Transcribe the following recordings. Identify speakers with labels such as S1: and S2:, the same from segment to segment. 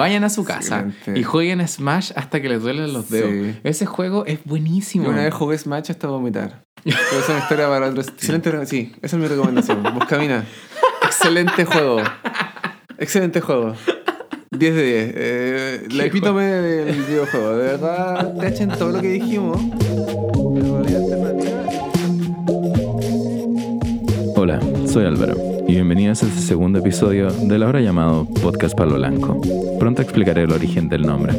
S1: Vayan a su casa
S2: excelente.
S1: y jueguen Smash hasta que les duelen los dedos.
S2: Sí.
S1: Ese juego es buenísimo.
S2: Yo una vez jugué Smash hasta vomitar. Pero esa es una historia para otro. Excelente. Sí, esa es mi recomendación. Buscamina. Excelente juego. Excelente juego. 10 de 10. Eh, la
S1: ¿Qué
S2: epítome del videojuego. De verdad, te echen todo lo que dijimos.
S3: Hola, soy Álvaro y bienvenidos a este segundo episodio del ahora llamado Podcast Palo Blanco. Pronto explicaré el origen del nombre.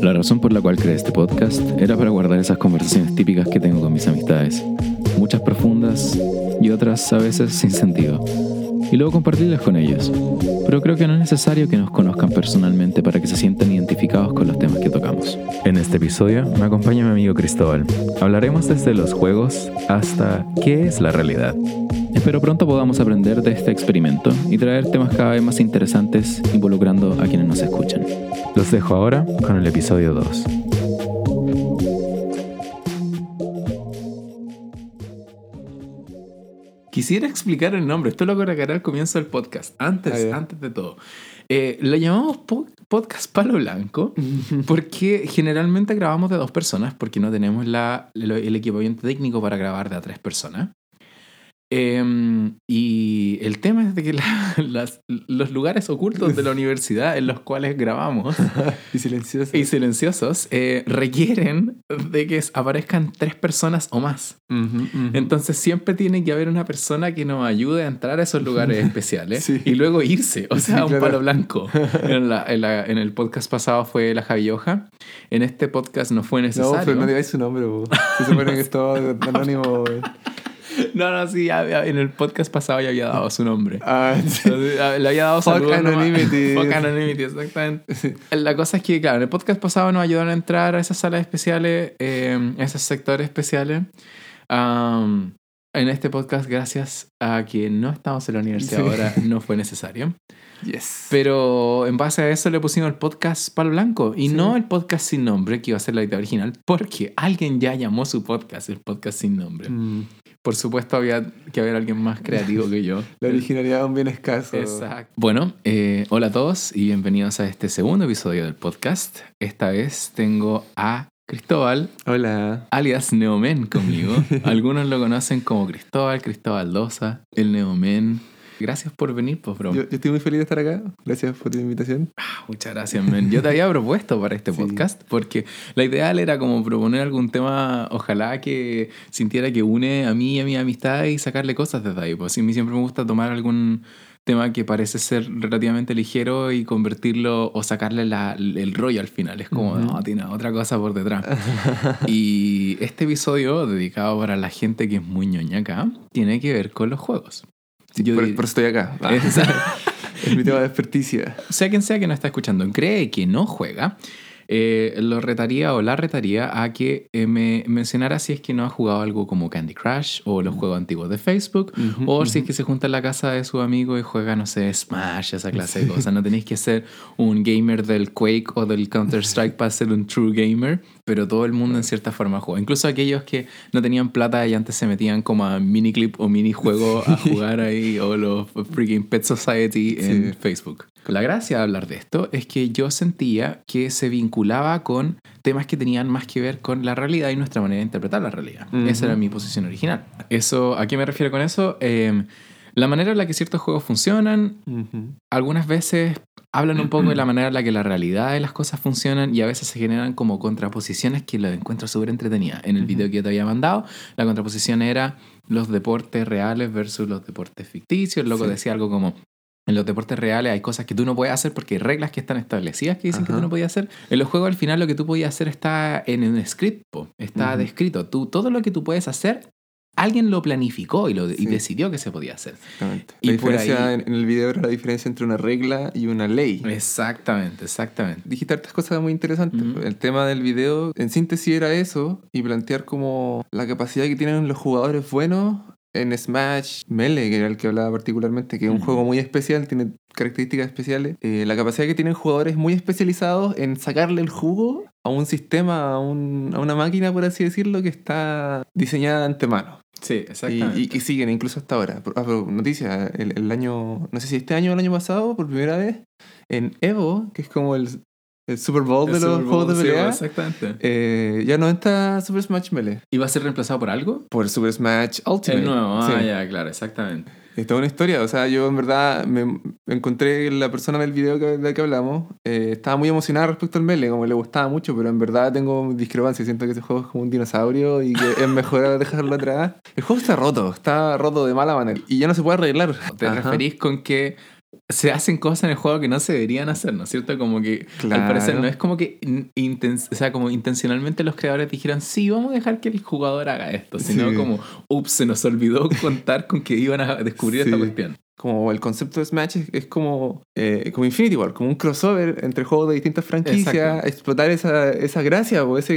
S3: La razón por la cual creé este podcast era para guardar esas conversaciones típicas que tengo con mis amistades, muchas profundas y otras a veces sin sentido, y luego compartirlas con ellos. Pero creo que no es necesario que nos conozcan personalmente para que se sientan identificados con los temas que tocamos. En este episodio me acompaña mi amigo Cristóbal. Hablaremos desde los juegos hasta qué es la realidad. Espero pronto podamos aprender de este experimento y traer temas cada vez más interesantes involucrando a quienes nos escuchan. Los dejo ahora con el episodio 2.
S1: Quisiera explicar el nombre. Esto lo colocaré al comienzo del podcast. Antes, antes de todo. Eh, lo llamamos po- Podcast Palo Blanco porque generalmente grabamos de dos personas porque no tenemos la, el, el equipamiento técnico para grabar de a tres personas. Em, y el tema es de que la- las- los lugares ocultos de la universidad en los cuales grabamos
S2: Y silencioso.
S1: y silenciosos eh, requieren de que aparezcan tres personas o más.
S2: Ujú, ujú.
S1: Entonces siempre tiene que haber una persona que nos ayude a entrar a esos lugares especiales
S2: Sí.
S1: y luego irse, o
S2: Sí,
S1: sea, un
S2: claro.
S1: palo blanco. En, la- en la- en el podcast pasado fue la Javioja, en este podcast no fue
S2: No,
S1: necesario.
S2: pero no digáis su nombre. Se supone que es todo anónimo.
S1: no, no, sí, en el podcast pasado ya había dado su nombre.
S2: Ah, sí.
S1: Entonces, Le había dado
S2: Fuck anonymity.
S1: Fuck anonymity, exactamente. La cosa es que, claro, en el podcast pasado nos ayudaron a entrar a esas salas especiales, eh, a esos sectores especiales. Am, en este podcast, gracias a que no estamos en la universidad
S2: Sí.
S1: ahora, no fue necesario.
S2: Yes.
S1: Pero en base a eso le pusimos el podcast Palo Blanco y
S2: Sí.
S1: no el podcast sin nombre, que iba a ser la idea original, porque alguien ya llamó su podcast el podcast sin nombre.
S2: Mm,
S1: Por supuesto, había que haber alguien más creativo que yo.
S2: La originalidad es un bien escaso.
S1: Exacto. Bueno, eh, hola a todos y bienvenidos a este segundo episodio del podcast. Esta vez tengo a Cristóbal,
S2: Hola.
S1: alias Neomen, conmigo. Algunos lo conocen como Cristóbal, Cristóbal Dosa, el Neomen. Gracias por venir, pues, bro.
S2: Yo, yo estoy muy feliz de estar acá. Gracias por la invitación.
S1: Ah, Muchas gracias, men. Yo te había propuesto para este
S2: Sí.
S1: podcast porque la ideal era como proponer algún tema, ojalá que sintiera que une a mí y a mi amistad y sacarle cosas desde ahí. Pues a mí siempre me gusta tomar algún tema que parece ser relativamente ligero y convertirlo o sacarle la- el rollo al final. Es como, no, tiene otra cosa por detrás. y este episodio, dedicado para la gente que es muy ñoña acá, tiene que ver con los juegos. Yo
S2: por, eso estoy acá. Ah, es mi tema de experticia.
S1: sea quien sea que nos está escuchando, cree que no juega, eh, lo retaría o la retaría a que eh, me mencionara si es que no ha jugado algo como Candy Crush o los juegos antiguos de Facebook. O si es que se junta en la casa de su amigo y juega, no sé, Smash, esa clase de cosas. No tenéis que ser un gamer del Quake o del Counter-Strike para ser un true gamer, pero todo el mundo en cierta forma juega. Incluso aquellos que no tenían plata y antes se metían como a miniclip o minijuego a jugar ahí, o los freaking Pet Society en
S2: Sí.
S1: Facebook. La gracia de hablar de esto es que yo sentía que se vinculaba con temas que tenían más que ver con la realidad y nuestra manera de interpretar la realidad. Esa era mi posición original. Eso, ¿A qué me refiero con eso? Eh, la manera en la que ciertos juegos funcionan, algunas veces hablan un poco de la manera en la que la realidad de las cosas funcionan y a veces se generan como contraposiciones que lo encuentro súper entretenida. En el video que yo te había mandado, la contraposición era los deportes reales versus los deportes ficticios. El loco
S2: Sí.
S1: decía algo como, en los deportes reales hay cosas que tú no puedes hacer porque hay reglas que están establecidas que dicen que
S2: Ajá.
S1: tú no podías hacer. En los juegos al final lo que tú podías hacer está en un script, po. está
S2: Ujú.
S1: descrito. Tú, todo lo que tú puedes hacer, alguien lo planificó y, lo, y
S2: Sí.
S1: decidió que se podía hacer.
S2: Exactamente.
S1: Y
S2: la diferencia
S1: ahí-
S2: en, el video era la diferencia entre una regla y una ley.
S1: Exactamente, exactamente.
S2: Dijiste hartas cosas muy interesantes.
S1: Ujú.
S2: El tema del video, en síntesis, era eso y plantear como la capacidad que tienen los jugadores buenos en Smash Melee, que era el que hablaba particularmente, que es un juego muy especial, tiene características especiales. Eh, la capacidad que tienen jugadores muy especializados en sacarle el jugo a un sistema, a, un- a una máquina, por así decirlo, que está diseñada de antemano.
S1: Sí, exactamente.
S2: y que siguen incluso hasta ahora. Ah, pero noticia, el, el año, no sé si este año o el año pasado, por primera vez, en Evo, que es como el, el Super Bowl
S1: El
S2: de los
S1: Bowl,
S2: juegos de
S1: sí,
S2: pelea,
S1: exactamente.
S2: eh, ya no está Super Smash Melee.
S1: ¿Y va a ser reemplazado por algo?
S2: Por Super Smash Ultimate.
S1: El nuevo, ah,
S2: Sí.
S1: ya, claro, exactamente.
S2: Es toda una historia, o sea, yo en verdad me encontré la persona del video que, del que hablamos, eh, estaba muy emocionada respecto al Melee, como le gustaba mucho, pero en verdad tengo discrepancia, siento que ese juego es como un dinosaurio y que es mejor dejarlo atrás. El juego está roto, está roto de mala manera y ya no se puede arreglar.
S1: Te
S2: Ajá.
S1: referís con que se hacen cosas en el juego que no se deberían hacer, ¿no es cierto? Como que
S2: Claro.
S1: al parecer no es como que in- inten- o sea, como intencionalmente los creadores dijeron, sí, vamos a dejar que el jugador haga esto, sino
S2: Sí.
S1: como, ups, se nos olvidó contar con que iban a descubrir esta
S2: Sí.
S1: cuestión.
S2: Como el concepto de Smash es, es como, eh, como Infinity War, como un crossover entre juegos de distintas franquicias,
S1: Exacto.
S2: explotar esa, esa gracia, o ese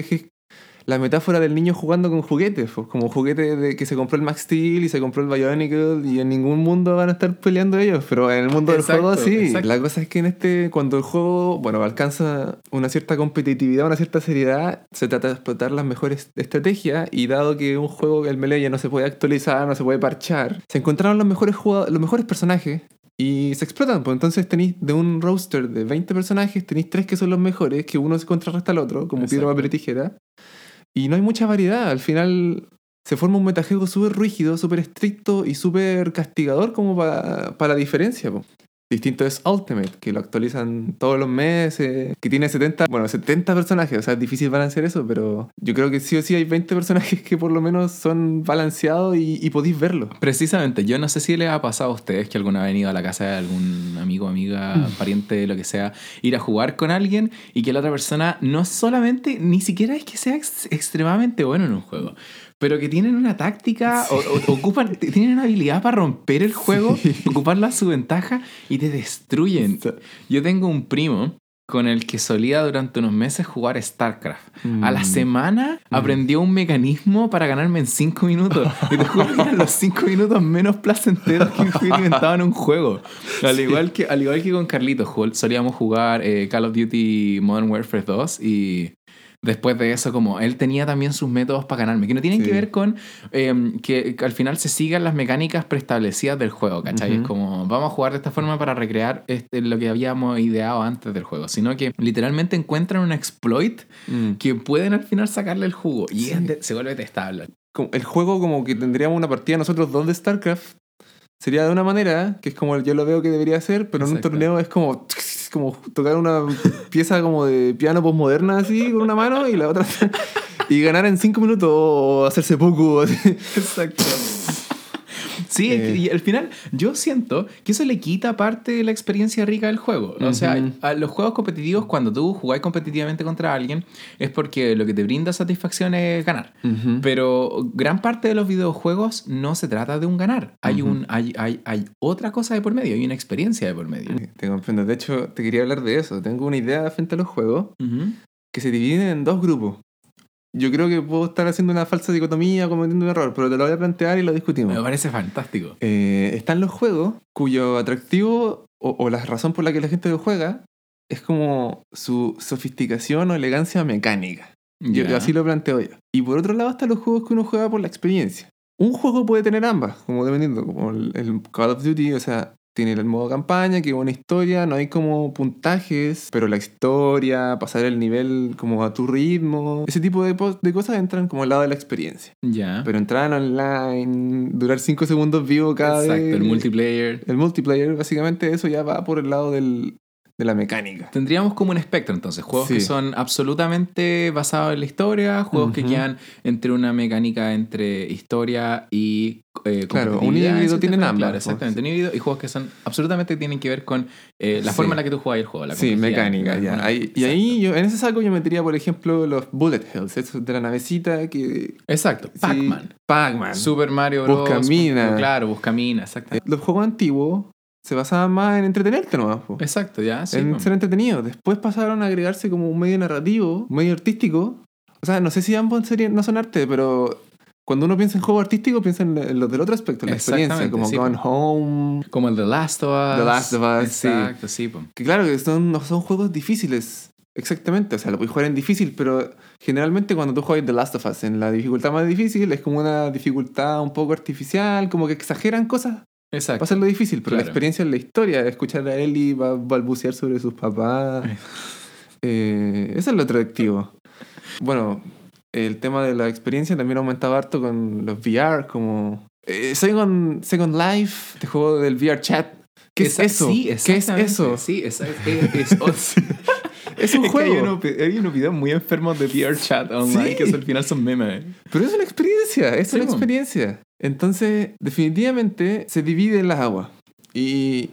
S2: la metáfora del niño jugando con juguetes, pues, como juguete de que se compró el Max Steel y se compró el Bionicle y en ningún mundo van a estar peleando ellos, pero en el mundo
S1: Exacto,
S2: del juego sí.
S1: exacto.
S2: La cosa es que en este, cuando el juego, bueno, alcanza una cierta competitividad, una cierta seriedad, se trata de explotar las mejores estrategias y dado que un juego, el Melee ya no se puede actualizar, no se puede parchar, se encontraron los mejores, los mejores personajes y se explotan, pues entonces tenéis de un roster de 20 personajes, tenéis tres que son los mejores, que uno se contrarresta al otro, como piedra,
S1: Exacto.
S2: papel y tijera. Y no hay mucha variedad. Al final se forma un metajuego súper rígido, súper estricto y súper castigador como para, para la diferencia. Distinto es Ultimate, que lo actualizan todos los meses, que tiene 70, bueno, 70 personajes, o sea, es difícil balancear eso, pero yo creo que sí o sí hay 20 personajes que por lo menos son balanceados y, y podéis verlo.
S1: Precisamente, yo no sé si les ha pasado a ustedes que alguna vez han ido a la casa de algún amigo, amiga, pariente, lo que sea, ir a jugar con alguien y que la otra persona no solamente, ni siquiera es que sea ex- extremadamente bueno en un juego, pero que tienen una táctica, o, o- ocupan, tienen una habilidad para romper el juego, ocuparla a su ventaja y te destruyen. Yo tengo un primo con el que solía durante unos meses jugar StarCraft. A la
S2: Mm.
S1: semana aprendió un mecanismo para ganarme en 5 minutos. Y te juro que eran los 5 minutos menos placenteros que fui inventado en un juego. Al igual que, al igual que con Carlitos, solíamos jugar eh, Call of Duty Modern Warfare 2 y después de eso, como él tenía también sus métodos para ganarme, que no tienen
S2: Sí.
S1: que ver con eh, que, que al final se sigan las mecánicas preestablecidas del juego, ¿cachai? Es como, vamos a jugar de esta forma para recrear este, lo que habíamos ideado antes del juego, sino que literalmente encuentran un exploit
S2: Mm.
S1: que pueden al final sacarle el jugo y
S2: Sí.
S1: se vuelve testable.
S2: el juego como que tendríamos una partida nosotros dos de StarCraft sería de una manera que es como yo lo veo que debería ser, pero en un torneo es como como tocar una pieza como de piano postmoderna así con una mano y la otra y ganar en cinco minutos o hacerse poco. así.
S1: Exacto. Sí,
S2: Eh.
S1: y al final yo siento que eso le quita parte de la experiencia rica del juego. O sea, a los juegos competitivos, cuando tú jugás competitivamente contra alguien, es porque lo que te brinda satisfacción es ganar. Pero gran parte de los videojuegos no se trata de un ganar. Hay, un, hay, hay, hay otra cosa de por medio, hay una experiencia de por medio.
S2: Te comprendo. De hecho, te quería hablar de eso. Tengo una idea frente a los juegos que se dividen en dos grupos. Yo creo que puedo estar haciendo una falsa dicotomía, cometiendo un error, pero te lo voy a plantear y lo discutimos.
S1: Me parece fantástico.
S2: Eh, están los juegos cuyo atractivo o, o la razón por la que la gente lo juega es como su sofisticación o elegancia mecánica. Yo, así lo planteo yo. Y por otro lado están los juegos que uno juega por la experiencia. Un juego puede tener ambas, como dependiendo, como el, el Call of Duty, o sea, tiene el modo campaña, que es una historia, no hay como puntajes, pero la historia, pasar el nivel como a tu ritmo, ese tipo de, cosas entran como al lado de la experiencia.
S1: Ya.
S2: Pero entrar online, durar 5 segundos vivo cada
S1: Exacto,
S2: vez.
S1: el multiplayer.
S2: El multiplayer, básicamente, eso ya va por el lado del, de la mecánica.
S1: Tendríamos como un espectro entonces, juegos
S2: Sí.
S1: que son absolutamente basados en la historia, juegos que quedan entre una mecánica entre historia y eh,
S2: Claro, un híbrido
S1: forma.
S2: ambas,
S1: Claro,
S2: pues.
S1: exactamente, un híbrido y juegos que son absolutamente tienen que ver con eh, la
S2: Sí.
S1: forma en la que tú juegas el juego, la
S2: Sí, mecánica, ya. Ahí- y ahí, yo, en ese saco yo metería, por ejemplo, los Bullet Hells, esos de la navecita que...
S1: Exacto,
S2: sí,
S1: Pac-Man.
S2: Pac-Man.
S1: Super Mario Bros.
S2: Buscamina.
S1: Claro, Buscamina, exacto.
S2: Los juegos antiguos se basaban más en entretenerte nomás, po.
S1: Exacto, ya, sí.
S2: en
S1: po.
S2: ser entretenidos. Después pasaron a agregarse como un medio narrativo, un medio artístico. O sea, no sé si ambos serían, no son arte, pero cuando uno piensa en juego artístico, piensa en, los del otro aspecto, en la experiencia, como
S1: sí,
S2: Gone Home.
S1: Como el The Last of Us.
S2: The Last of Us, sí.
S1: Exacto, sí. po.
S2: Que claro, que son, no son juegos difíciles Exactamente, o sea, lo puedes jugar en difícil, pero generalmente cuando tú juegas The Last of Us en la dificultad más difícil es como una dificultad un poco artificial, como que exageran cosas
S1: Exacto.
S2: para hacerlo difícil, pero la
S1: Claro.
S2: experiencia es la historia, escuchar a Ellie ba- balbucear sobre sus papás. Eh, eso es lo atractivo. Bueno, el tema de la experiencia también ha aumentado harto con los VR, como... Eh, Second, Second Life, este juego del VR chat. ¿Qué
S1: Esa-
S2: es eso?
S1: Sí,
S2: ¿Qué es eso?
S1: Sí, es, es, es-
S2: Es un
S1: Es
S2: juego.
S1: hay, unos, hay unos videos muy enfermos de VR chat online
S2: Sí.
S1: que al final son memes.
S2: Pero es una experiencia, es
S1: Sí,
S2: una
S1: po.
S2: experiencia. Entonces, definitivamente se divide en las aguas. Y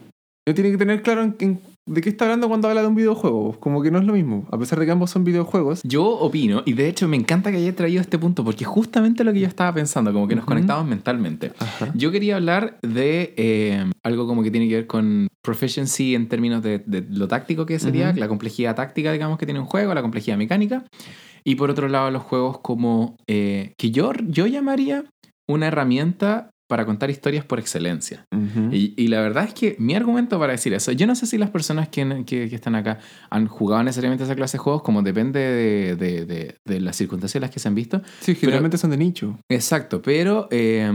S2: uno tiene que tener claro en- en- de qué está hablando cuando habla de un videojuego. Como que no es lo mismo. A pesar de que ambos son videojuegos.
S1: Yo opino, y de hecho me encanta que haya traído este punto, porque justamente lo que yo estaba pensando, como que nos
S2: Ujú.
S1: conectamos mentalmente.
S2: Ajá.
S1: Yo quería hablar de eh, algo como que tiene que ver con proficiency en términos de, de lo táctico que sería, la complejidad táctica, digamos, que tiene un juego, la complejidad mecánica. Y por otro lado, los juegos como eh, que yo, yo llamaría una herramienta para contar historias por excelencia. Y, y la verdad es que mi argumento para decir eso, yo no sé si las personas que, que- que están acá han jugado necesariamente esa clase de juegos, como depende de, de- de- de las circunstancias en las que se han visto.
S2: Sí, generalmente son de nicho.
S1: Exacto, pero eh,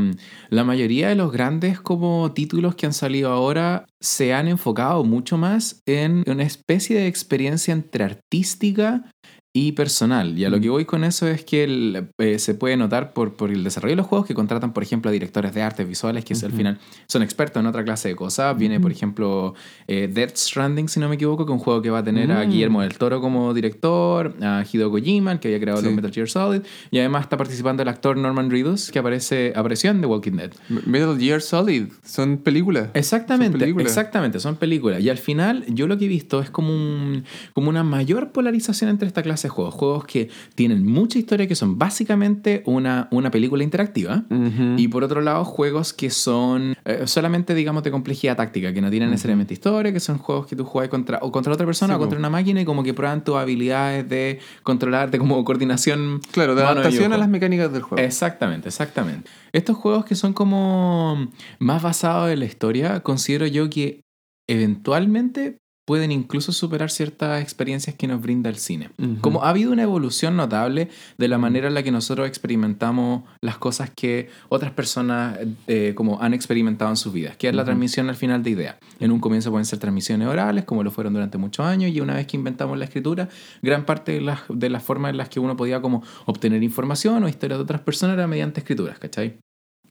S1: la mayoría de los grandes como títulos que han salido ahora se han enfocado mucho más en una especie de experiencia entre artística y personal. Y a lo
S2: Mm.
S1: que voy con eso es que el- eh, se puede notar por, por el desarrollo de los juegos que contratan, por ejemplo, a directores de artes visuales que al final son expertos en otra clase de cosas. Viene, por ejemplo, eh, Death Stranding, si no me equivoco, que es un juego que va a tener a
S2: Mm.
S1: Guillermo del Toro como director, a Hideo Kojima, el que había creado los. Metal Gear Solid, y además está participando el actor Norman Reedus, que aparece, apareció en The Walking Dead.
S2: Metal Gear Solid. Son películas.
S1: Exactamente,
S2: Son películas.
S1: exactamente, son películas. Y al final, yo lo que he visto es como, un, como una mayor polarización entre esta clase de juegos. Juegos que tienen mucha historia, que son básicamente una, una película interactiva. Y por otro lado, juegos que son eh, solamente, digamos, de complejidad táctica, que no tienen
S2: Ujú.
S1: necesariamente historia, que son juegos que tú juegas contra, o contra otra persona
S2: Sí,
S1: o contra una máquina y como que prueban tus habilidades de controlar, de como coordinación.
S2: Claro, de adaptación a las mecánicas del juego.
S1: Exactamente, exactamente. Estos juegos que son como más basados en la historia, considero yo que eventualmente pueden incluso superar ciertas experiencias que nos brinda el cine. Como ha habido una evolución notable de la manera en la que nosotros experimentamos las cosas que otras personas eh, como han experimentado en sus vidas, que es la transmisión al final de ideas. En un comienzo pueden ser transmisiones orales, como lo fueron durante muchos años, y una vez que inventamos la escritura, gran parte de las, de las formas en las que uno podía como obtener información o historias de otras personas era mediante escrituras, ¿cachai?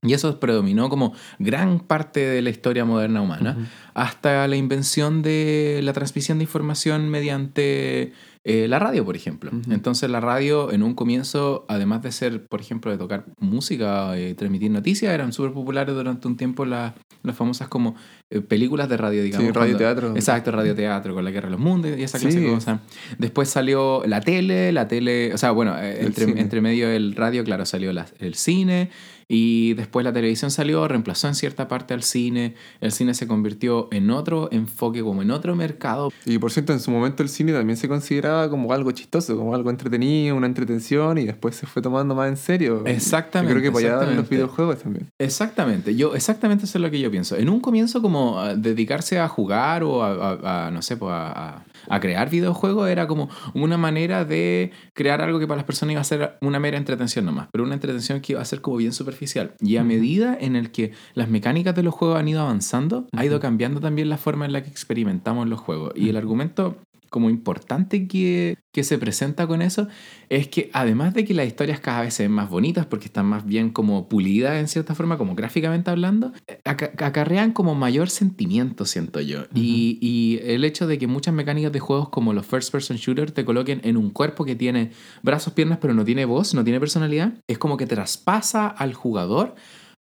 S1: Y eso predominó como gran parte de la historia moderna humana hasta la invención de la transmisión de información mediante eh, la radio, por ejemplo. Entonces la radio en un comienzo, además de ser, por ejemplo, de tocar música, eh, transmitir noticias, eran súper populares durante un tiempo las, las famosas como eh, películas de radio, digamos.
S2: Sí,
S1: cuando-
S2: radioteatro.
S1: Exacto, radioteatro, con la Guerra de los Mundos y esa clase
S2: Sí.
S1: de cosas. Después salió la tele, la tele, o sea, bueno, eh, entre, medio del radio, claro, salió la- el cine y después la televisión salió, reemplazó en cierta parte al cine, el cine se convirtió en otro enfoque, como en otro mercado.
S2: Y por cierto, en su momento el cine también se consideraba como algo chistoso, como algo entretenido, una entretención, y después se fue tomando más en serio.
S1: Exactamente,
S2: Yo creo que para allá van los
S1: exactamente.
S2: videojuegos también.
S1: Exactamente, yo exactamente eso es lo que yo pienso. En un comienzo como ah, dedicarse a jugar o a, a- a, no sé, pues a, a- a crear videojuegos era como una manera de crear algo que para las personas iba a ser una mera entretención nomás, pero una entretención que iba a ser como bien superficial. Y a medida en el que las mecánicas de los juegos han ido avanzando, ha ido cambiando también la forma en la que experimentamos los juegos. Y el argumento como importante que, que se presenta con eso es que además de que las historias cada vez se ven más bonitas porque están más bien como pulidas en cierta forma, como gráficamente hablando, aca- acarrean como mayor sentimiento, siento yo. y, y el hecho de que muchas mecánicas de juegos como los first person shooter te coloquen en un cuerpo que tiene brazos, piernas, pero no tiene voz, no tiene personalidad, es como que traspasa al jugador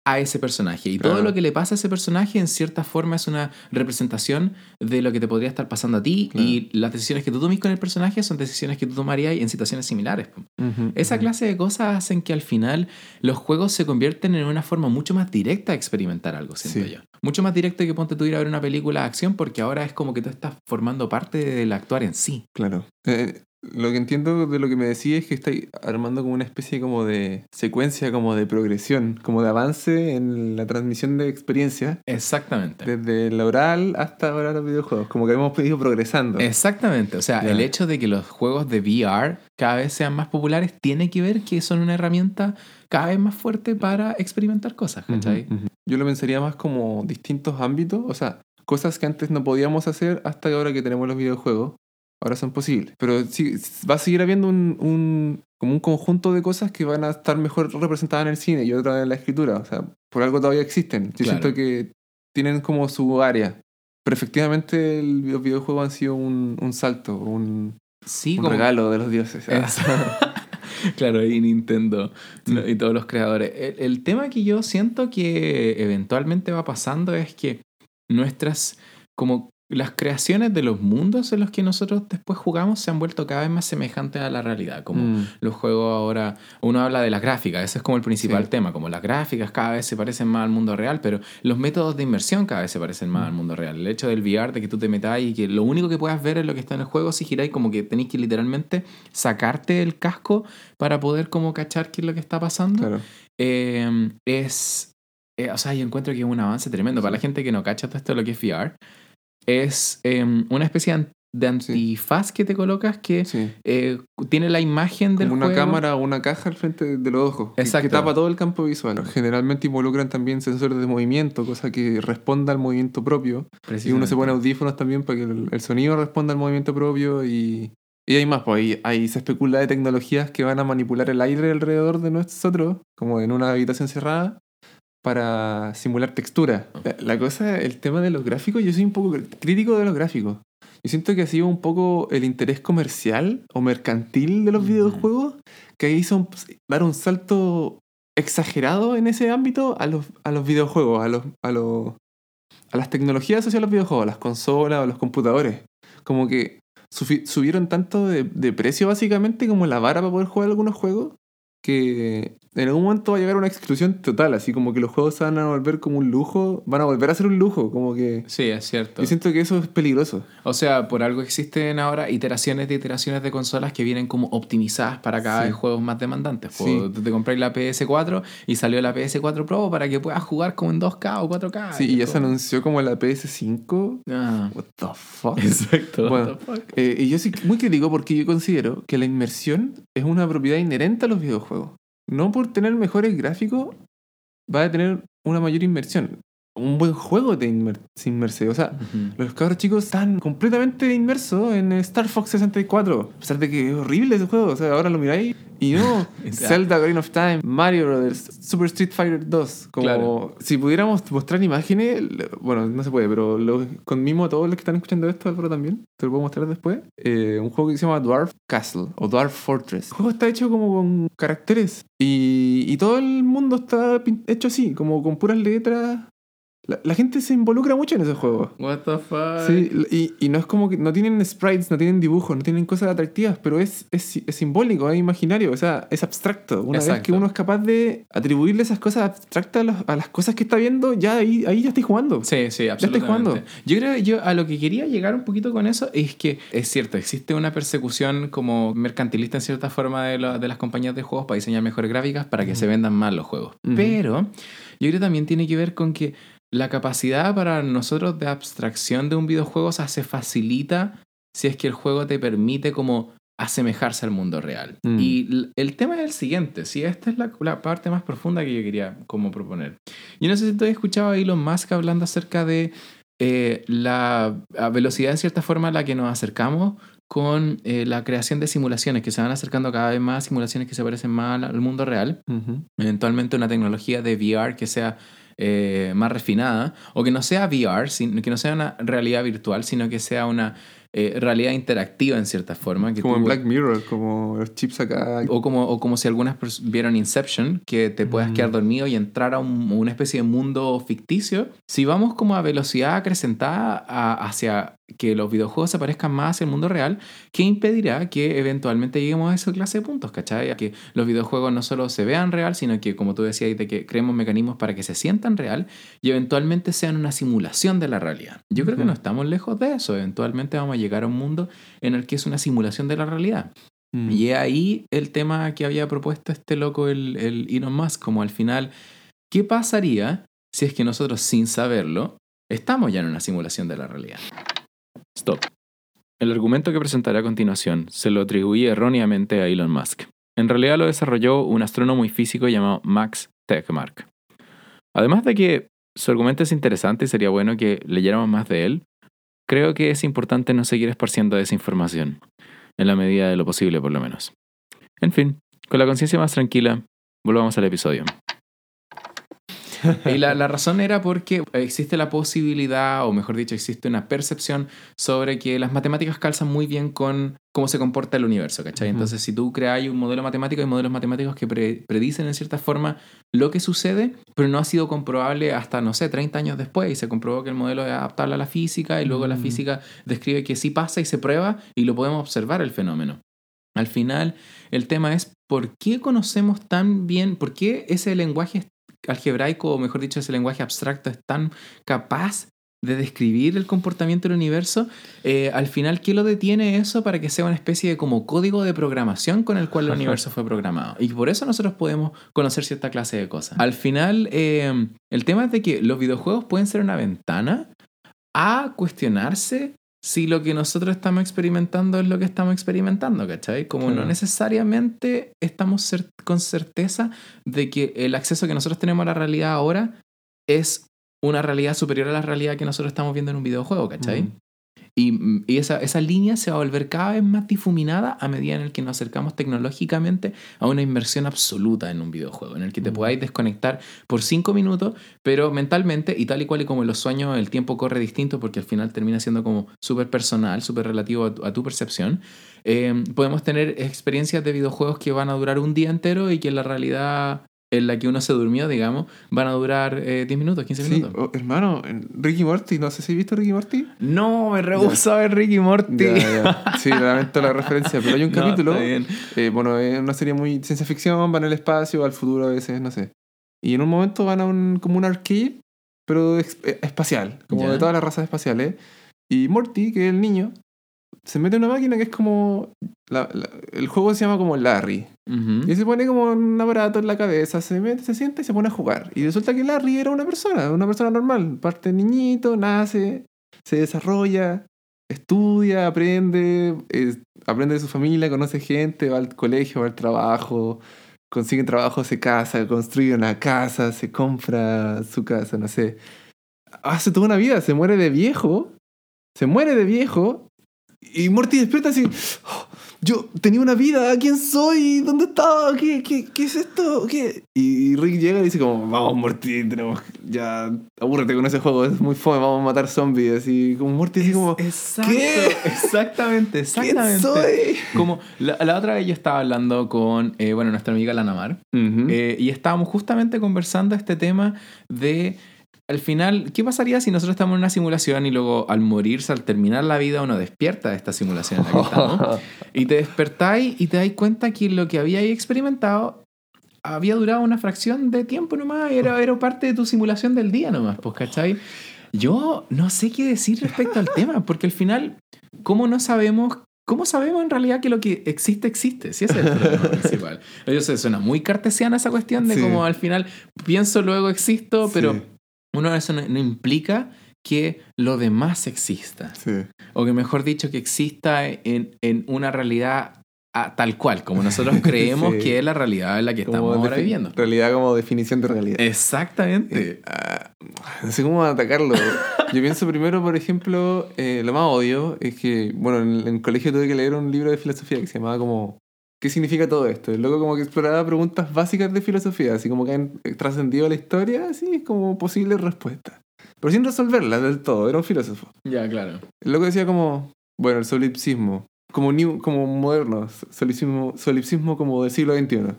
S1: a ese personaje. Y todo lo que le pasa a ese personaje en cierta forma es una representación de lo que te podría estar pasando a ti
S2: Claro.
S1: y las decisiones que tú tomes con el personaje son decisiones que tú tomarías en situaciones similares. Esa clase de cosas hacen que al final los juegos se convierten en una forma mucho más directa de experimentar algo, siento
S2: Sí.
S1: yo. Mucho más directo que ponte tú ir a ver una película de acción porque ahora es como que tú estás formando parte del actuar en sí.
S2: Claro. Eh, Lo que entiendo de lo que me decís es que estáis armando como una especie como de secuencia, como de progresión, como de avance en la transmisión de experiencia,
S1: Exactamente.
S2: desde la oral hasta ahora los videojuegos, como que hemos ido progresando.
S1: Exactamente. O sea, el hecho de que los juegos de VR cada vez sean más populares tiene que ver que son una herramienta cada vez más fuerte para experimentar cosas, ¿cachai?
S2: Yo lo pensaría más como distintos ámbitos, o sea, cosas que antes no podíamos hacer hasta que ahora que tenemos los videojuegos, ahora son posibles. Pero sí, va a seguir habiendo un, un- como un conjunto de cosas que van a estar mejor representadas en el cine y otra en la escritura. O sea, por algo todavía existen. Yo
S1: Claro.
S2: siento que tienen como su área. Pero efectivamente el- los videojuegos han sido un, un salto, un,
S1: Sí,
S2: un
S1: como-
S2: regalo de los dioses. Ah.
S1: Es- claro, y Nintendo ¿no? y todos los creadores. El, el tema que yo siento que eventualmente va pasando es que nuestras, como las creaciones de los mundos en los que nosotros después jugamos se han vuelto cada vez más semejantes a la realidad. Como
S2: Mm.
S1: los juegos ahora, uno habla de las gráficas, ese es como el principal
S2: Sí.
S1: tema, como las gráficas cada vez se parecen más al mundo real, pero los métodos de inmersión cada vez se parecen más al mundo real. El hecho del VR, de que tú te metas y que lo único que puedas ver es lo que está en el juego, si giráis como que tenéis que literalmente sacarte el casco para poder como cachar qué es lo que está pasando,
S2: Claro.
S1: eh, es... eh, o sea, yo encuentro que es un avance tremendo. Para la gente que no cacha todo esto de lo que es VR, es eh, una especie de antifaz que te colocas que
S2: Sí.
S1: eh, tiene la imagen del
S2: Como una
S1: juego.
S2: cámara o una caja al frente de los ojos. que-
S1: Exacto.
S2: Que tapa todo el campo visual. Generalmente involucran también sensores de movimiento, cosa que responda al movimiento propio. Y uno se pone audífonos también para que el, el sonido responda al movimiento propio y... Y hay más, pues ahí, ahí se especula de tecnologías que van a manipular el aire alrededor de nosotros, como en una habitación cerrada, para simular textura. La, la cosa, el tema de los gráficos, yo soy un poco cr- crítico de los gráficos. Yo siento que ha sido un poco el interés comercial o mercantil de los videojuegos que hizo dar un salto exagerado en ese ámbito a los, a los videojuegos, a, los, a, los, a las tecnologías asociadas a los videojuegos, a las consolas, a los computadores. Como que subieron tanto de, de precio básicamente como la vara para poder jugar algunos juegos que en algún momento va a llegar a una exclusión total, así como que los juegos van a volver como un lujo, van a volver a ser un lujo, como que...
S1: Sí, es cierto.
S2: Yo siento que eso es peligroso.
S1: O sea, por algo existen ahora iteraciones de iteraciones de consolas que vienen como optimizadas para cada
S2: Sí.
S1: vez juegos más demandantes.
S2: Sí.
S1: Pues, Tú te compras la PS4 y salió la PS4 Pro para que puedas jugar como en 2K o 4K.
S2: Sí, y ya se anunció como la PS5.
S1: Ah,
S2: What the fuck?
S1: exacto.
S2: Bueno.
S1: What the fuck?
S2: Eh, y yo soy muy crítico porque yo considero que la inmersión es una propiedad inherente a los videojuegos. No por tener mejores gráficos va a tener una mayor inmersión. Un buen juego te inmer inmerse. O sea,
S1: Ujú.
S2: los cabros chicos están completamente inmersos en Star Fox 64. A pesar de que es horrible ese juego. O sea, ahora lo miráis y no. Zelda, Ocarina of Time, Mario Brothers, Super Street Fighter 2. Como
S1: Claro.
S2: si pudiéramos mostrar imágenes, bueno, no se puede, pero lo, con mimo a todos los que están escuchando esto, Álvaro también, te lo puedo mostrar después. Eh, un juego que se llama Dwarf Castle o Dwarf Fortress. El juego está hecho como con caracteres y, y todo el mundo está hecho así, como con puras letras. La, la gente se involucra mucho en ese juego.
S1: What the fuck?
S2: Sí, y, y no es como que no tienen sprites, no tienen dibujos, no tienen cosas atractivas, pero es, es, es simbólico, es imaginario, o sea, es abstracto. Una vez que uno es capaz de atribuirle esas cosas abstractas a, los- a las cosas que está viendo, ya ahí, ahí ya estoy jugando.
S1: Sí, sí,
S2: estoy
S1: absolutamente.
S2: jugando.
S1: Yo creo que yo a lo que quería llegar un poquito con eso es que es cierto, existe una persecución como mercantilista en cierta forma de, lo- de las compañías de juegos para diseñar mejores gráficas para que se vendan más los juegos. Pero yo creo que también tiene que ver con que la capacidad para nosotros de abstracción de un videojuego o sea, se facilita si es que el juego te permite como asemejarse al mundo real.
S2: Mm.
S1: Y el tema es el siguiente, si esta es la, la parte más profunda que yo quería como proponer. Yo no sé si tú has escuchado a Elon Musk hablando acerca de eh, la velocidad de cierta forma a la que nos acercamos con eh, la creación de simulaciones, que se van acercando cada vez más simulaciones que se parecen más al, mundo real. Eventualmente una tecnología de VR que sea eh, más refinada, o que no sea VR, sin- que no sea una realidad virtual, sino que sea una eh, realidad interactiva en cierta forma. Que
S2: Como
S1: tú-
S2: en Black Mirror, como los chips acá.
S1: o como, o como si algunas vieron Inception, que te puedas
S2: Mm.
S1: quedar dormido y entrar a un- una especie de mundo ficticio. Si vamos como a velocidad acrecentada a- hacia que los videojuegos se parezcan más al mundo real, ¿qué impedirá que eventualmente lleguemos a esa clase de puntos? ¿Cachai? A que los videojuegos no solo se vean real, sino que, como tú decías, de que creemos mecanismos para que se sientan real y eventualmente sean una simulación de la realidad. Yo creo que no estamos lejos de eso. Eventualmente vamos a llegar a un mundo en el que es una simulación de la realidad.
S2: Mm.
S1: Y es ahí el tema que había propuesto este loco, el, el Elon Musk, como al final, ¿qué pasaría si es que nosotros sin saberlo estamos ya en una simulación de la realidad? Stop. El argumento que presentaré a continuación se lo atribuí erróneamente a Elon Musk. En realidad lo desarrolló un astrónomo y físico llamado Max Tegmark. Además de que su argumento es interesante y sería bueno que leyéramos más de él, creo que es importante no seguir esparciendo desinformación, en la medida de lo posible por lo menos. En fin, con la conciencia más tranquila, volvamos al episodio. Y la, la razón era porque existe la posibilidad, o mejor dicho, existe una percepción sobre que las matemáticas calzan muy bien con cómo se comporta el universo, ¿cachai? Entonces, si tú creas un modelo matemático, hay modelos matemáticos que pre- predicen en cierta forma lo que sucede, pero no ha sido comprobable hasta, no sé, 30 años después, y se comprobó que el modelo es adaptable a la física, y luego la
S2: Mm.
S1: física describe que sí pasa y se prueba, y lo podemos observar el fenómeno. Al final, el tema es por qué conocemos tan bien, por qué ese lenguaje algebraico, o mejor dicho, ese lenguaje abstracto es tan capaz de describir el comportamiento del universo. Eh, al final, ¿qué lo detiene eso para que sea una especie de como código de programación con el cual el universo fue programado? Y por eso nosotros podemos conocer cierta clase de cosas. Al final, eh, el tema es de que los videojuegos pueden ser una ventana a cuestionarse si lo que nosotros estamos experimentando es lo que estamos experimentando, ¿cachai? Como no necesariamente estamos cer- con certeza de que el acceso que nosotros tenemos a la realidad ahora es una realidad superior a la realidad que nosotros estamos viendo en un videojuego, ¿cachai?
S2: Mm.
S1: Y, y esa, esa línea se va a volver cada vez más difuminada a medida en el que nos acercamos tecnológicamente a una inmersión absoluta en un videojuego, en el que te
S2: Mm.
S1: podáis desconectar por cinco minutos, pero mentalmente y tal y cual y como en los sueños el tiempo corre distinto porque al final termina siendo como súper personal, súper relativo a tu, a tu percepción, eh, podemos tener experiencias de videojuegos que van a durar un día entero y que en la realidad en la que uno se durmió, digamos, van a durar eh, 10 minutos, 15
S2: Sí,
S1: minutos.
S2: oh, hermano, Ricky Morty, no sé si has visto Ricky Morty.
S1: No, me rehúso a ver Ricky Morty.
S2: Ya, ya. Sí, lamento la referencia, pero hay un
S1: No,
S2: capítulo. eh, bueno, es una serie muy ciencia ficción, van al espacio, al futuro a veces, no sé. Y en un momento van a un, como un arcade, pero eh, espacial, como
S1: Ya.
S2: de todas las razas espaciales. Y Morty, que es el niño, se mete en una máquina que es como. la- la- el juego se llama como Larry. Y se pone como un aparato en la cabeza, se mete, se sienta y se pone a jugar. Y resulta que Larry era una persona, una persona normal. Parte niñito, nace, se desarrolla, estudia, aprende, aprende de su familia, conoce gente, va al colegio, va al trabajo, consigue trabajo, se casa, construye una casa, se compra su casa, no sé. Hace toda una vida, se muere de viejo, se muere de viejo. Y Morty despierta así, "Oh, yo tenía una vida, ¿quién soy? ¿Dónde estaba? ¿Qué, qué, qué es esto? ¿Qué? Y Rick llega y dice como, vamos Morty, tenemos ya, abúrrete con ese juego, es muy fome, vamos a matar zombies. Así como Morty así como,
S1: Exacto,
S2: ¿Qué?
S1: exactamente,
S2: ¿quién
S1: exactamente.
S2: soy?
S1: Como la, la otra vez yo estaba hablando con, eh, bueno, nuestra amiga Lana Mar, eh, y estábamos justamente conversando este tema de, al final, ¿qué pasaría si nosotros estamos en una simulación y luego al morirse, al terminar la vida, uno despierta de esta simulación en la que estamos? Y te despertáis y te dais cuenta que lo que habíais experimentado había durado una fracción de tiempo nomás, era, era parte de tu simulación del día nomás, pues, ¿cachai? Yo no sé qué decir respecto al tema, porque al final, ¿cómo no sabemos ¿Cómo sabemos en realidad que lo que existe existe? Si ese es el problema principal. Yo sé, suena muy cartesiana esa cuestión de
S2: Sí.
S1: como al final pienso, luego existo, pero
S2: Sí,
S1: uno eso no, no implica que lo demás exista.
S2: sí.
S1: O que mejor dicho, que exista en, en una realidad ah, tal cual, como nosotros creemos
S2: Sí.
S1: que es la realidad en la que estamos ahora viviendo.
S2: Realidad como definición de realidad.
S1: Exactamente.
S2: Eh, ah, no sé cómo atacarlo. Yo pienso primero, por ejemplo, eh, lo más odio es que, bueno, en, en el colegio tuve que leer un libro de filosofía que se llamaba como ¿Qué significa todo esto? El loco como que exploraba preguntas básicas de filosofía, así como que han trascendido la historia, así como posibles respuestas. Pero sin resolverlas del todo, era un filósofo.
S1: Ya, claro.
S2: El loco decía como, bueno, el solipsismo, como, new, como moderno, solipsismo, solipsismo como del siglo XXI.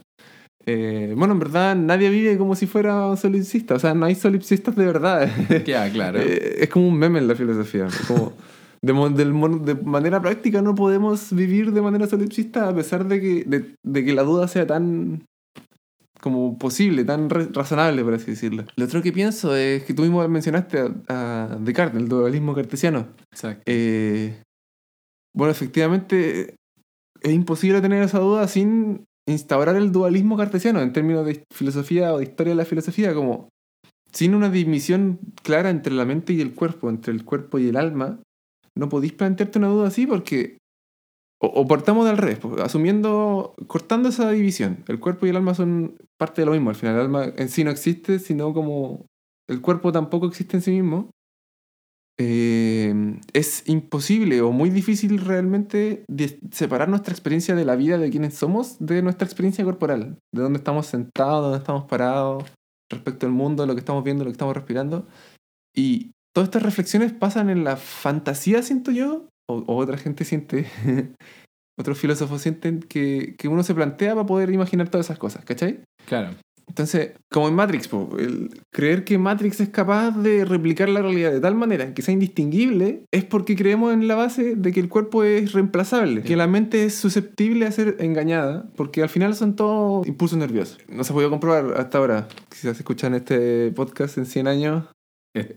S2: Eh, bueno, en verdad nadie vive como si fuera un solipsista, o sea, no hay solipsistas de verdad.
S1: Ya, claro.
S2: Eh, es como un meme en la filosofía. Como de, manera práctica no podemos vivir de manera solipsista a pesar de que, de, de que la duda sea tan como posible, tan re- razonable, por así decirlo. Lo otro que pienso es que tú mismo mencionaste a, a Descartes, el dualismo cartesiano.
S1: Exacto.
S2: Eh, Bueno, efectivamente es imposible tener esa duda sin instaurar el dualismo cartesiano en términos de filosofía o de historia de la filosofía, como sin una división clara entre la mente y el cuerpo, entre el cuerpo y el alma, no podéis plantearte una duda así porque... O, o partamos del revés, pues, asumiendo, cortando esa división. El cuerpo y el alma son parte de lo mismo. Al final el alma en sí no existe, sino como el cuerpo tampoco existe en sí mismo. Eh, es imposible o muy difícil realmente separar nuestra experiencia de la vida de quienes somos de nuestra experiencia corporal, de dónde estamos sentados, dónde estamos parados, respecto al mundo, lo que estamos viendo, lo que estamos respirando. Y todas estas reflexiones pasan en la fantasía, siento yo, o, o otra gente siente, otros filósofos sienten que, que uno se plantea para poder imaginar todas esas cosas, ¿cachai?
S1: Claro.
S2: Entonces, como en Matrix, po, el creer que Matrix es capaz de replicar la realidad de tal manera que sea indistinguible es porque creemos en la base de que el cuerpo es reemplazable, que la mente es susceptible a ser engañada, porque al final son todos impulsos nerviosos. No se ha podido comprobar hasta ahora. Quizás escuchan este podcast en 100 años.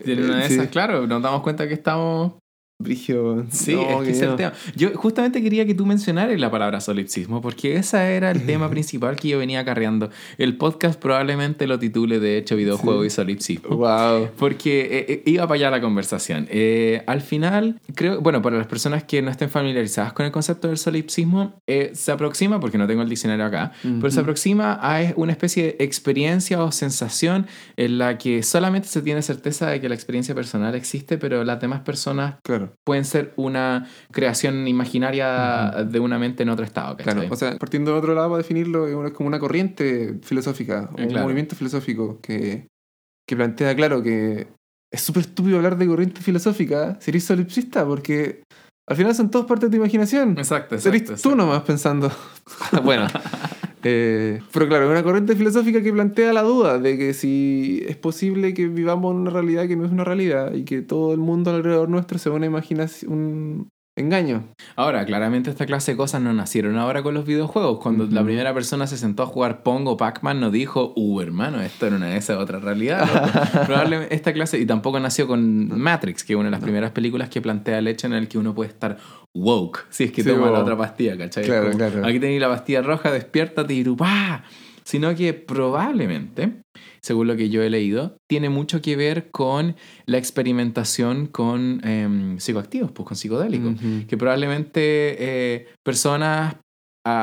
S1: En una de
S2: Sí.
S1: esas, claro, nos damos cuenta que estamos
S2: Brigio.
S1: Sí,
S2: no,
S1: es que es el tema. Yo justamente quería que tú mencionaras la palabra solipsismo, porque ese era el tema principal que yo venía acarreando. El podcast probablemente lo titule, de hecho, videojuego
S2: Sí.
S1: y solipsismo.
S2: Wow.
S1: Porque eh, eh, iba para allá la conversación. Eh, al final, creo, bueno, para las personas que no estén familiarizadas con el concepto del solipsismo, eh, se aproxima, porque no tengo el diccionario acá, pero se aproxima a una especie de experiencia o sensación en la que solamente se tiene certeza de que la experiencia personal existe, pero las demás personas
S2: Claro,
S1: pueden ser una creación imaginaria de una mente en otro estado. ¿cachai?
S2: claro. O sea, partiendo de otro lado, para definirlo, es como una corriente filosófica,
S1: Eh,
S2: un
S1: claro.
S2: movimiento filosófico que, que plantea, claro, que es súper estúpido hablar de corriente filosófica si eres solipsista, porque al final son todos parte de tu imaginación.
S1: exacto,
S2: Serís
S1: exacto.
S2: tú nomás pensando. bueno. Eh, pero claro, es una corriente filosófica que plantea la duda de que si es posible que vivamos en una realidad que no es una realidad y que todo el mundo alrededor nuestro sea una imaginación, engaño.
S1: Ahora, claramente esta clase de cosas no nacieron ahora con los videojuegos. Cuando la primera persona se sentó a jugar Pongo Pac-Man, no dijo, uh, hermano, esto era una de esas otra realidad. loco". Probablemente esta clase, y tampoco nació con Matrix, que es una de las primeras películas que plantea el hecho en el que uno puede estar woke, si es que
S2: Sí,
S1: toma la otra pastilla, ¿cachai?
S2: Claro,
S1: como,
S2: claro.
S1: Aquí tenéis la pastilla roja, despiértate y ¡pah! Sino que probablemente, según lo que yo he leído, tiene mucho que ver con la experimentación con em, psicoactivos, pues con psicodélicos que probablemente eh, personas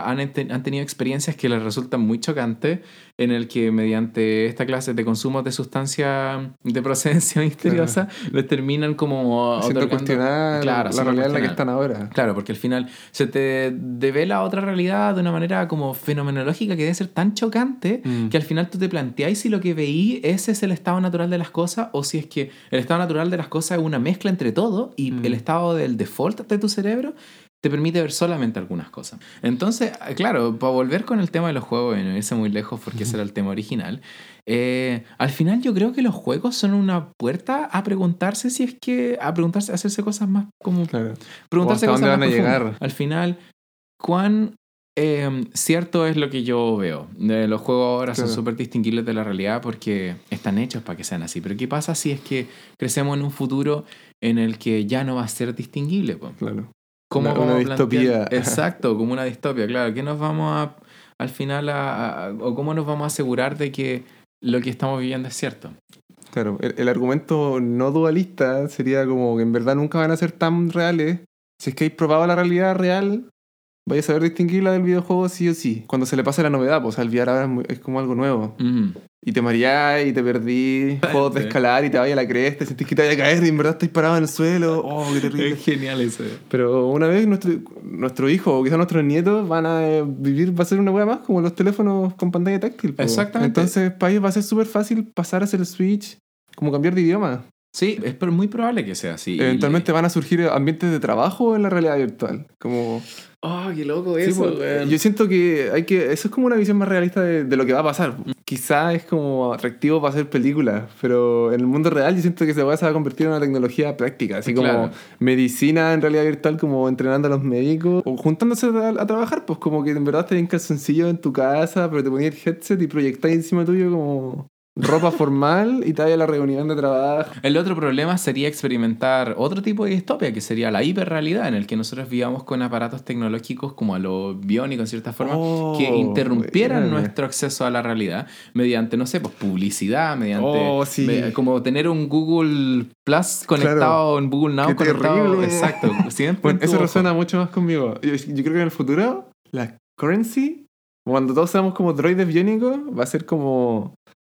S1: han, tenido experiencias que les resultan muy chocantes, en el que mediante esta clase de consumos de sustancia de procedencia misteriosa, les terminan como
S2: Haciendo cuestionar
S1: Claro,
S2: la realidad en la que están ahora.
S1: Claro, porque al final se te devela otra realidad de una manera como fenomenológica que debe ser tan chocante
S2: Mm.
S1: que al final tú te planteáis si lo que veí ese es el estado natural de las cosas o si es que el estado natural de las cosas es una mezcla entre todo y
S2: Mm.
S1: el estado del default de tu cerebro te permite ver solamente algunas cosas. Entonces, ah, claro, para volver con el tema de los juegos y no irse muy lejos porque ese era el tema original, eh, al final yo creo que los juegos son una puerta a preguntarse si es que, a preguntarse, a hacerse cosas más como
S2: Claro.
S1: preguntarse
S2: O hasta
S1: cosas
S2: dónde
S1: más
S2: van a llegar.
S1: Al final, ¿cuán eh, cierto es lo que yo veo? Eh, los juegos ahora son
S2: Claro.
S1: súper distinguibles de la realidad porque están hechos para que sean así. Pero ¿qué pasa si es que crecemos en un futuro en el que ya no va a ser distinguible? po?
S2: Claro.
S1: ¿Cómo
S2: Una- distopía.
S1: Exacto, como una distopia, claro. ¿Qué nos vamos a, al final, a- a- o cómo nos vamos a asegurar de que lo que estamos viviendo es cierto?
S2: Claro, el, el argumento no dualista sería como que en verdad nunca van a ser tan reales. Si es que hay probado la realidad real, vais a saber distinguirla del videojuego sí o sí. Cuando se le pasa la novedad, pues el VR ahora es, muy- es como algo nuevo.
S1: Ujú.
S2: Y te mareás y te perdí, juegos de escalar y te vayas a la cresta, sentís que te vaya a caer y en verdad estás parado en el suelo. Oh, qué terrible.
S1: Es genial eso.
S2: Pero una vez nuestro, nuestro hijo o quizás nuestros nietos van a eh, vivir, va a ser una hueá más como los teléfonos con pantalla táctil. po.
S1: Exactamente.
S2: Entonces para ellos va a ser súper fácil pasar a hacer el switch, como cambiar de idioma.
S1: Sí, es muy probable que sea así.
S2: Eventualmente van a surgir ambientes de trabajo en la realidad virtual. Como,
S1: Oh, qué loco
S2: Sí,
S1: eso,
S2: pues,
S1: weón.
S2: yo siento que hay que. Eso es como una visión más realista de, de lo que va a pasar. Quizá es como atractivo para hacer películas, pero en el mundo real yo siento que se va a convertir en una tecnología práctica. Así como medicina en realidad virtual, como entrenando a los médicos, o juntándose a, a trabajar, pues como que en verdad te en calzoncillo en tu casa, pero te ponías el headset y proyectáis encima tuyo como ropa formal y te vas a la reunión de trabajo.
S1: El otro problema sería experimentar otro tipo de distopia, que sería la hiperrealidad, en el que nosotros vivamos con aparatos tecnológicos como a lo biónico, en cierta forma,
S2: Oh,
S1: que interrumpieran
S2: buena.
S1: nuestro acceso a la realidad mediante, no sé, pues publicidad, mediante
S2: Oh, sí.
S1: me- como tener un Google Plus conectado en Google Now
S2: Qué
S1: conectado.
S2: terrible.
S1: Exacto.
S2: Bueno, eso
S1: ojo.
S2: resuena mucho más conmigo. Yo, yo creo que en el futuro, la currency, cuando todos seamos como droides biónicos, va a ser como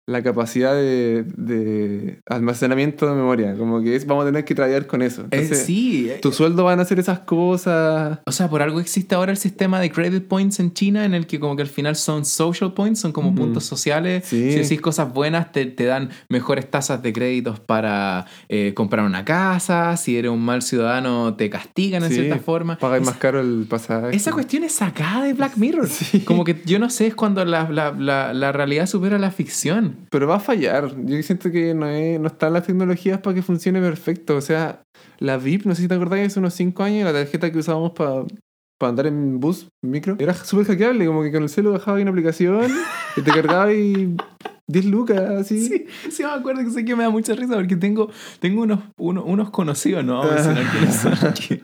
S2: la capacidad de, de almacenamiento de memoria. Como que es- vamos a tener que traer con eso.
S1: Eh, sí. eh,
S2: Tu sueldo van a hacer esas cosas.
S1: O sea, por algo existe ahora el sistema de credit points en China, en el que como que al final son social points, son como puntos sociales.
S2: Sí.
S1: Si decís cosas buenas, te, te dan mejores tasas de créditos para eh, comprar una casa. Si eres un mal ciudadano, te castigan en
S2: Sí,
S1: cierta forma.
S2: Pagáis más caro el pasaje.
S1: Esa cuestión es sacada de Black Mirror.
S2: Sí.
S1: Como que yo no sé, es cuando la, la, la, la realidad supera la ficción.
S2: Pero va a fallar. Yo siento que no, es- no están las tecnologías para que funcione perfecto. O sea, la VIP, no sé si te acordás, hace unos 5 años, la tarjeta que usábamos para andar en bus, micro, era súper hackeable. Como que con el celu bajaba una aplicación y te cargaba y 10 lucas, así.
S1: Sí, sí me acuerdo que sé que me da mucha risa porque tengo, tengo unos, uno- unos conocidos, ¿no? Vamos a mencionar son, que,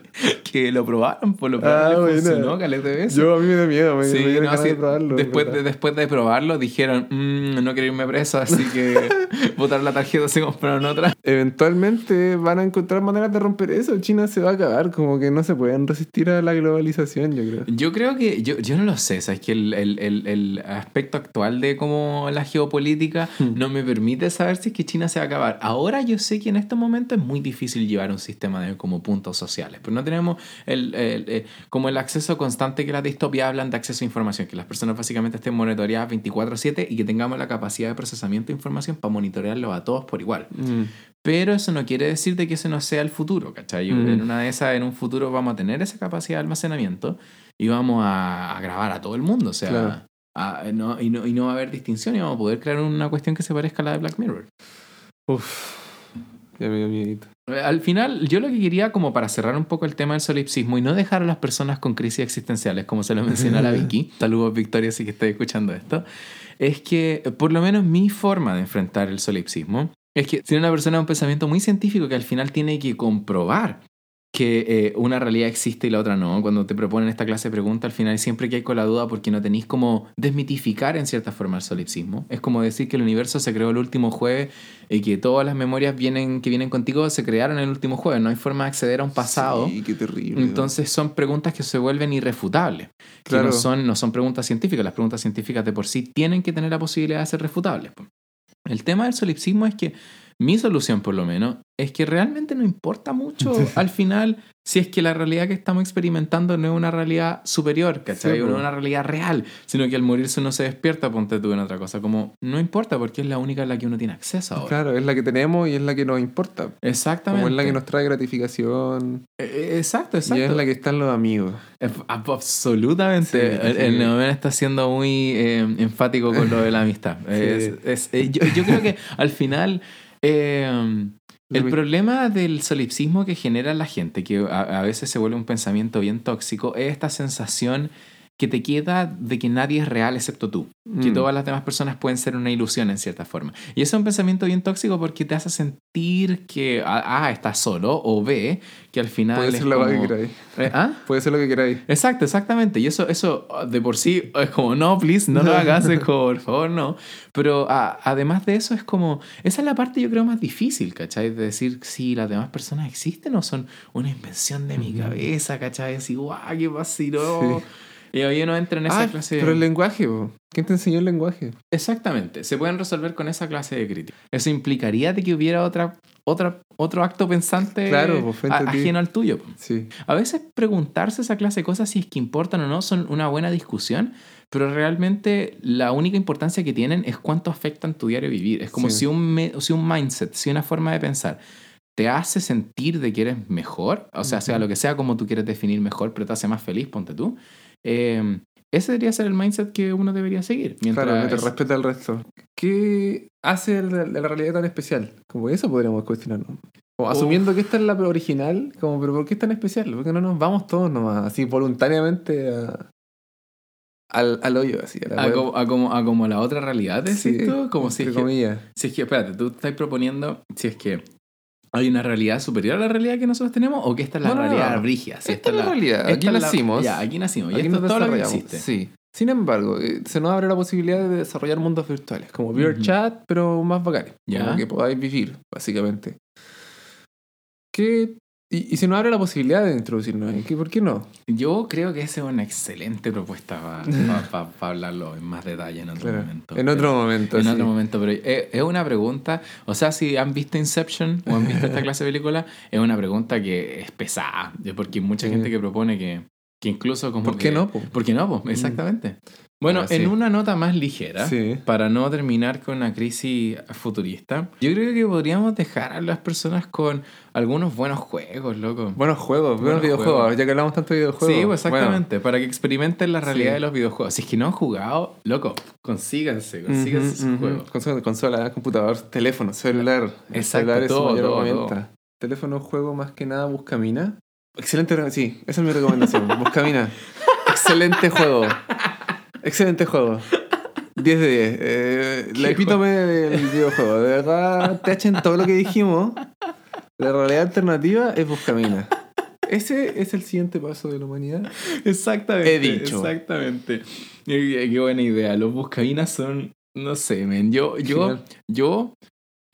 S1: que lo probaron, por lo
S2: Ah, buena.
S1: funcionó, caleta de veces.
S2: Yo a mí me da miedo, me,
S1: Sí,
S2: me
S1: no,
S2: ganas
S1: sí,
S2: de probarlo.
S1: después, de, después de probarlo dijeron, "Mm, no quiero irme preso, así que botar la tarjeta se compraron otra.
S2: Eventualmente van a encontrar maneras de romper eso. China se va a acabar, como que no se pueden resistir a la globalización, yo creo.
S1: Yo creo que, yo, yo no lo sé, sabes que el, el, el, el aspecto actual de como la geopolítica
S2: Hmm.
S1: no me permite saber si es que China se va a acabar. Ahora yo sé que en estos momentos es muy difícil llevar un sistema de como puntos sociales, pero no tenemos el, el- el- como el acceso constante que las distopias hablan de acceso a información, que las personas básicamente estén monitoreadas 24/7 y que tengamos la capacidad de procesamiento de información para monitorearlo a todos por igual.
S2: Mm.
S1: Pero eso no quiere decir de que ese no sea el futuro, ¿cachai?
S2: Mm.
S1: En una de esas, en un futuro vamos a tener esa capacidad de almacenamiento y vamos a, a grabar a todo el mundo, o sea,
S2: Claro.
S1: A- no, y, no, y no va a haber distinción y vamos a poder crear una cuestión que se parezca a la de Black Mirror.
S2: Uf, ya me dio miedito.
S1: Eh, Al final, yo lo que quería, como para cerrar un poco el tema del solipsismo y no dejar a las personas con crisis existenciales, como se lo menciona la Vicky, saludos Victoria si que estáis escuchando esto, es que eh, por lo menos mi forma de enfrentar el solipsismo es que si una persona de un pensamiento muy científico que al final tiene que comprobar que eh, una realidad existe y la otra no. Cuando te proponen esta clase de preguntas, al final siempre que hay con la duda porque no tenéis como desmitificar en cierta forma el solipsismo. Es como decir que el universo se creó el último jueves y que todas las memorias vienen, que vienen contigo se crearon el último jueves. No hay forma de acceder a un pasado.
S2: Sí, qué terrible.
S1: Entonces son preguntas que se vuelven irrefutables. Que
S2: Claro.
S1: no son, no son preguntas científicas. Las preguntas científicas de por sí tienen que tener la posibilidad de ser refutables. El tema del solipsismo es que mi solución, por lo menos, es que realmente no importa mucho al final si es que la realidad que estamos experimentando no es una realidad superior, ¿cachai?
S2: Sí,
S1: no es una realidad real, sino que al morirse uno se despierta, ponte tú en otra cosa. Como, no importa porque es la única en la que uno tiene acceso ahora.
S2: Claro, es la que tenemos y es la que nos importa.
S1: Exactamente.
S2: Como es la que nos trae gratificación.
S1: Eh, eh, Exacto, exacto.
S2: Y es la que están los amigos.
S1: Eh, ab- Absolutamente.
S2: Sí,
S1: el,
S2: sí.
S1: el Neomen está siendo muy eh, enfático con lo de la amistad. Es- es- eh, yo, yo creo que al final eh, el problema del solipsismo que genera la gente, que a, a veces se vuelve un pensamiento bien tóxico, es esta sensación que te queda de que nadie es real excepto tú. Que
S2: Mm.
S1: todas las demás personas pueden ser una ilusión en cierta forma. Y eso es un pensamiento bien tóxico porque te hace sentir que A, A, estás solo o B, que al final
S2: Puede ser la weá que
S1: como-
S2: queráis.
S1: Eh, ¿Ah?
S2: Puede ser lo que queráis.
S1: Exacto, exactamente. Y eso, eso ah, de por sí es como, no, please, no lo hagas, es como, por favor, no. Pero ah, además de eso es como, esa es la parte yo creo más difícil, ¿cachai? De decir si las demás personas existen o son una invención de mi cabeza, ¿cachai? Decir, guau, qué vaciló.
S2: Sí.
S1: Y hoy uno entra en esa
S2: Ah,
S1: clase...
S2: pero el lenguaje, po. ¿quién te enseñó el lenguaje?
S1: Exactamente, se pueden resolver con esa clase de crítica. Eso implicaría de que hubiera otra, otra, otro acto pensante
S2: Claro, frente
S1: a- ajeno al tuyo.
S2: Sí.
S1: A veces preguntarse esa clase de cosas si es que importan o no son una buena discusión, pero realmente la única importancia que tienen es cuánto afectan tu diario vivir. Es como
S2: Sí.
S1: si, un si un mindset, si una forma de pensar te hace sentir de que eres mejor, o sea, sea
S2: Ujú.
S1: lo que sea como tú quieres definir mejor, pero te hace más feliz, ponte tú. Eh, ese debería ser el mindset que uno debería seguir. Mientras
S2: Claro, mientras
S1: es-
S2: respeta al resto. ¿Qué hace la realidad tan especial? Como eso podríamos cuestionarnos. Como asumiendo que esta es la original, como, pero ¿por qué es tan especial? ¿Por qué no nos vamos todos nomás, así voluntariamente a, al, al hoyo, así. A la
S1: A como, a, como, a como la otra realidad, ¿decís
S2: Sí,
S1: tú? Como si es, que,
S2: comillas.
S1: si es que, espérate, tú estás proponiendo si es que hay una realidad superior a la realidad que nosotros tenemos o que esta es la
S2: No,
S1: realidad
S2: no.
S1: Si
S2: Esta es la realidad. Aquí
S1: la-
S2: nacimos.
S1: ya, aquí nacimos. Y
S2: Aquí
S1: esto
S2: nos
S1: es todo lo que
S2: desarrollamos.
S1: existe.
S2: Sí. Sin embargo, eh, se nos abre la posibilidad de desarrollar mundos virtuales, como. VRChat, pero más bacanes.
S1: Ya.
S2: Como que podáis vivir, básicamente. ¿Qué? Y, y se nos abre la posibilidad de introducirnos ahí. ¿Qué- ¿Por qué no?
S1: Yo creo que esa es una excelente propuesta para hablarlo en más detalle en otro
S2: Claro.
S1: momento.
S2: En otro momento.
S1: En
S2: sí.
S1: otro momento, pero es, es una pregunta, o sea, si han visto Inception o han visto esta clase de película, es una pregunta que es pesada, porque hay mucha
S2: Sí.
S1: gente que propone que, que incluso como
S2: ¿Por
S1: que-
S2: qué no? po?
S1: ¿Por qué no? po? Exactamente. Bueno,
S2: Ah, sí.
S1: en una nota más ligera,
S2: Sí.
S1: para no terminar con una crisis futurista, yo creo que podríamos dejar a las personas con algunos buenos juegos, loco.
S2: Buenos juegos, buenos, videojuegos.
S1: juegos.
S2: Ya que hablamos tanto de videojuegos.
S1: Sí, pues
S2: Bueno,
S1: exactamente, para que experimenten la realidad
S2: Sí.
S1: de los videojuegos. Si es que no han jugado, loco, consíganse, consíganse
S2: Ujú,
S1: su
S2: ujú.
S1: juego.
S2: Consola, consola, computador, teléfono, celular. El
S1: Exacto,
S2: celular es
S1: todo,
S2: mayor
S1: todo,
S2: herramienta. Teléfono, juego, más que nada, Buscamina. Excelente, sí, esa es mi recomendación. Buscamina. Excelente juego. Excelente juego. 10 de 10. Eh, la epítome del videojuego. De verdad, te echen todo lo que dijimos. La realidad alternativa es Buscamina. Ese es el siguiente paso de la humanidad.
S1: Exactamente.
S2: He dicho.
S1: Exactamente. Qué, buena idea. Los buscavinas son, no sé, men. Yo, yo, yo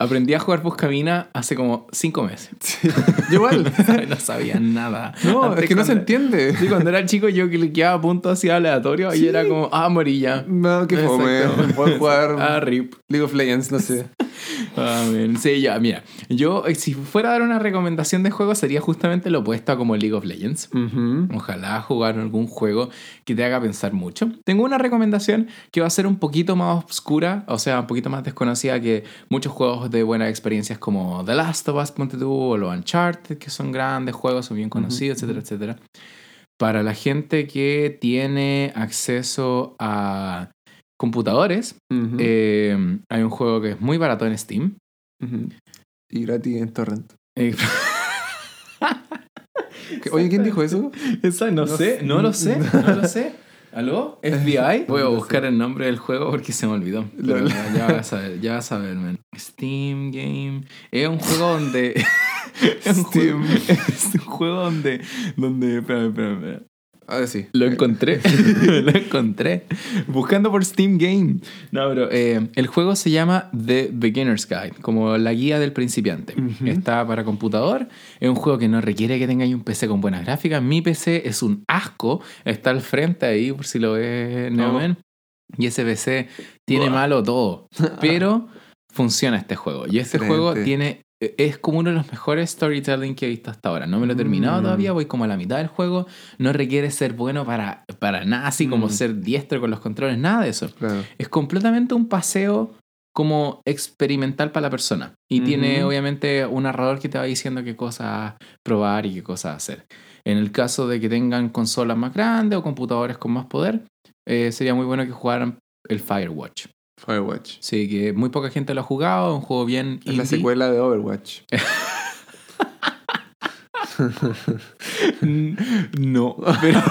S1: aprendí a jugar buscavina hace como cinco meses.
S2: Yo igual.
S1: no sabía nada.
S2: No,
S1: Antes
S2: es que no se entiende.
S1: Sí, cuando era chico yo cliqueaba puntos así aleatorios y
S2: Sí.
S1: era como, ah, morilla.
S2: No, que fome. Puedo jugar
S1: Ah, rip.
S2: League of Legends, no sé.
S1: Ah. Sí, ya, mira. Yo, eh, si fuera a dar una recomendación de juego, sería justamente lo opuesto a como League of Legends.
S2: Ujú.
S1: Ojalá jugar algún juego que te haga pensar mucho. Tengo una recomendación que va a ser un poquito más oscura, o sea, un poquito más desconocida que muchos juegos de buenas experiencias como The Last of Us, ponte tú, o los Uncharted, que son grandes juegos, son bien conocidos, etcétera, etcétera. Para la gente que tiene acceso a computadores, eh, hay un juego que es muy barato en Steam.
S2: Y gratis en Torrent.
S1: Eh,
S2: ¿Qué- Oye, ¿quién dijo eso?
S1: Esa no,
S2: No
S1: sé,
S2: sé.
S1: no lo sé, no lo sé. ¿Aló? ¿FBI? Voy a buscar el nombre del juego porque se me olvidó. Pero
S2: Lol.
S1: ya, ya vas a ver, ya vas a ver, man. Steam Game. Es un juego donde. es, un juego, es un juego donde. donde. Espérame, espérame, espérame.
S2: Ahora sí.
S1: Lo encontré. lo encontré. Buscando por Steam Game. No, pero eh, el juego se llama The Beginner's Guide, como la guía del principiante. Está para computador. Es un juego que no requiere que tengáis un PC con buenas gráficas. Mi PC es un asco. Está al frente ahí, por si lo ves, Neomen. Y ese PC tiene malo todo. Pero funciona este juego. Y este
S2: Excelente.
S1: juego tiene. Es como uno de los mejores storytelling que he visto hasta ahora. No me lo he terminado
S2: Mm.
S1: todavía, voy como a la mitad del juego. No requiere ser bueno para, para nada, así como
S2: Mm.
S1: ser diestro con los controles, nada de eso.
S2: Claro.
S1: Es completamente un paseo como experimental para la persona. Y tiene obviamente un narrador que te va diciendo qué cosas probar y qué cosas hacer. En el caso de que tengan consolas más grandes o computadores con más poder, eh, sería muy bueno que jugaran el Firewatch.
S2: Firewatch.
S1: Sí, que muy poca gente lo ha jugado, es un juego bien
S2: Es la
S1: indie.
S2: secuela de Overwatch.
S1: No, pero,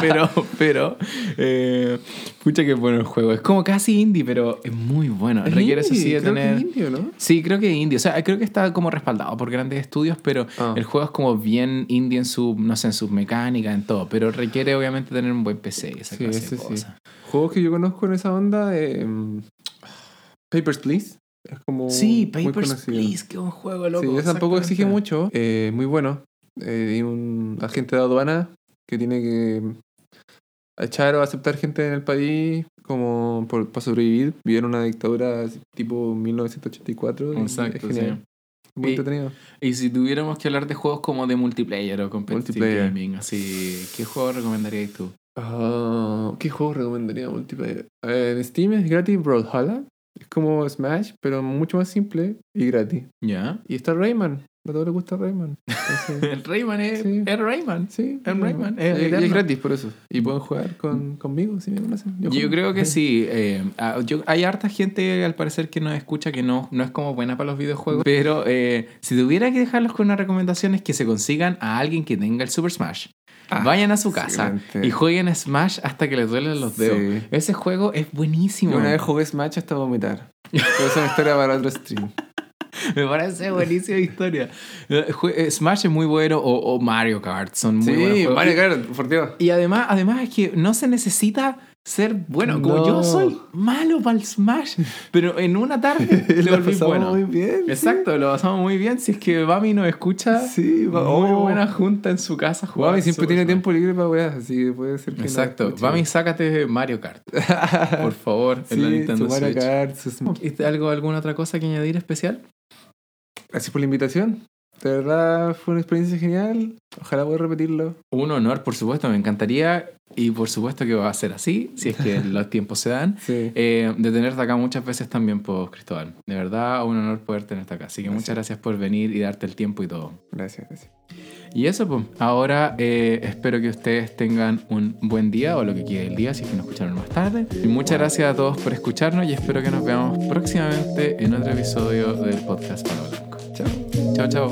S1: pero, pero, eh, pucha que bueno el juego. Es como casi indie, pero es muy bueno.
S2: Es
S1: Requiere eso
S2: indie,
S1: sí de
S2: creo que
S1: tener...
S2: es indio, ¿no?
S1: Sí, creo que indie. O sea, creo que está como respaldado por grandes estudios, pero
S2: Ah.
S1: el juego es como bien indie en su, no sé, en sus mecánicas, en todo. Pero requiere obviamente tener un buen PC y esa
S2: Sí,
S1: clase de
S2: sí. Juegos que yo conozco en esa onda, eh, Papers, Please. Es como
S1: Sí, Papers. Please, que un juego loco.
S2: Sí, ese tampoco exige mucho. Eh, muy bueno. Eh, y un agente de aduana que tiene que echar o aceptar gente en el país como por, para sobrevivir. Vive en una dictadura tipo 1984. y
S1: Exacto,
S2: es genial. Muy
S1: Y-
S2: entretenido.
S1: Y si tuviéramos que hablar de juegos como de multiplayer o competitive
S2: Multiplayer.
S1: gaming, así, ¿qué juego recomendarías tú?
S2: Ah, ¿Qué juego recomendaría multiplayer? Eh, en Steam es gratis Brawlhalla. Es como Smash, pero mucho más simple y gratis.
S1: ¿Ya?
S2: Y está Rayman. A todos les gusta Rayman. Entonces,
S1: El Rayman es,
S2: Sí.
S1: es Rayman.
S2: sí,
S1: Es Rayman, es
S2: y,
S1: eterno.
S2: es gratis por eso. Y pueden jugar con, conmigo si me conocen.
S1: Yo,
S2: juego.
S1: creo que sí. eh, ah, yo- hay harta gente al parecer que nos escucha que no, no es como buena para los videojuegos. Pero eh, si tuviera que dejarlos con una recomendación es que se consigan a alguien que tenga el Super Smash.
S2: Ah,
S1: Vayan a su casa
S2: excelente.
S1: y jueguen Smash hasta que les duelen los dedos.
S2: Sí.
S1: Ese juego es buenísimo.
S2: Yo una vez jugué Smash hasta vomitar. Pero esa es una historia para otro stream.
S1: Me parece buenísima historia. Eh, eh, Smash es muy bueno o, o Mario Kart son muy buenos
S2: Sí. Mario Kart, por Dios.
S1: Y además, además es que no se necesita ser bueno. Como
S2: No.
S1: yo soy malo para el Smash, pero en una tarde
S2: Lo
S1: volví
S2: pasamos
S1: bueno.
S2: muy bien. sí.
S1: Exacto, lo pasamos muy bien. Si es que Bami nos escucha,
S2: Sí,
S1: muy
S2: oh.
S1: buena junta en su casa jugando.
S2: Bami siempre tiene
S1: Smash.
S2: tiempo libre para weas, así que puede ser que
S1: Exacto. Bami, sácate Mario Kart, por favor, en la Nintendo
S2: Mario
S1: Switch.
S2: Kart, su.
S1: ¿Y algo, alguna otra cosa que añadir especial?
S2: Gracias por la invitación. De verdad fue una experiencia genial. Ojalá pueda repetirlo.
S1: Un honor, por supuesto, me encantaría y por supuesto que va a ser así, si es que los tiempos se dan.
S2: Sí.
S1: Eh, de tenerte acá muchas veces también, pues, Cristóbal. De verdad, un honor poder tenerte acá. Así que muchas gracias por venir y darte el tiempo y todo.
S2: Gracias, gracias.
S1: Y eso, pues, ahora eh, espero que ustedes tengan un buen día o lo que quede el día, si es que nos escucharon más tarde. Y muchas gracias a todos por escucharnos y espero que nos veamos próximamente en otro episodio del podcast Palo Blanco chao. Chao.